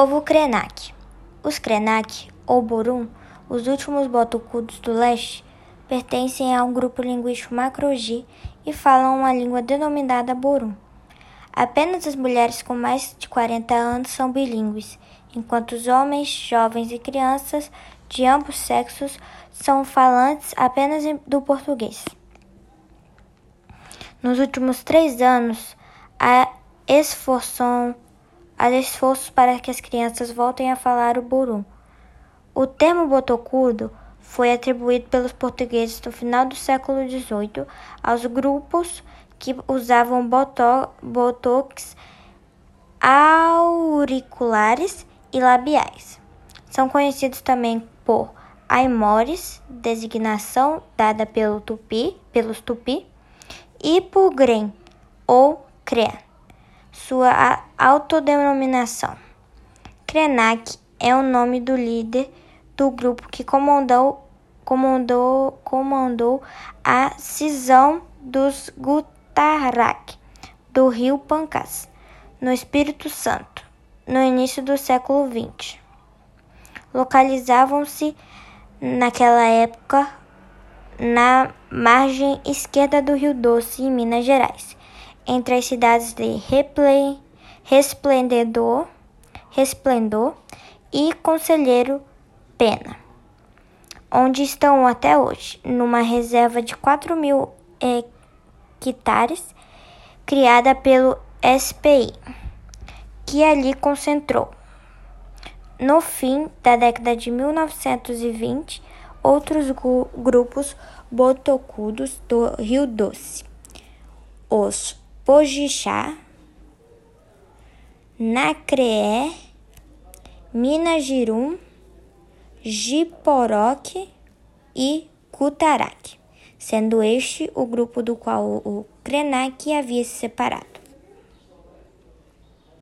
Povo Krenak. Os Krenak, ou Borum, os últimos botocudos do leste, pertencem a um grupo linguístico macro-G e falam uma língua denominada Borum. Apenas as mulheres com mais de 40 anos são bilíngues, enquanto os homens, jovens e crianças de ambos sexos são falantes apenas do português. Nos últimos três anos, há esforço, há esforços para que as crianças voltem a falar o burum. O termo botocudo foi atribuído pelos portugueses no final do século XVIII aos grupos que usavam botox auriculares e labiais. São conhecidos também por aimores, designação dada pelo tupi, pelos tupi, e por grem ou crea, sua autodenominação. Krenak é o nome do líder do grupo que comandou, comandou, comandou a cisão dos Gutarak do rio Pancas, no Espírito Santo, no início do século XX. Localizavam-se naquela época na margem esquerda do Rio Doce, em Minas Gerais, entre as cidades de Resplendedor, Resplendor e Conselheiro Pena, onde estão até hoje, numa reserva de 4 mil hectares criada pelo SPI, que ali concentrou. No fim da década de 1920, outros grupos botocudos do Rio Doce, os Pojixá, Nacreé, Minas Girum, Jiporoque e Cutaraque, sendo este o grupo do qual o Krenak havia se separado.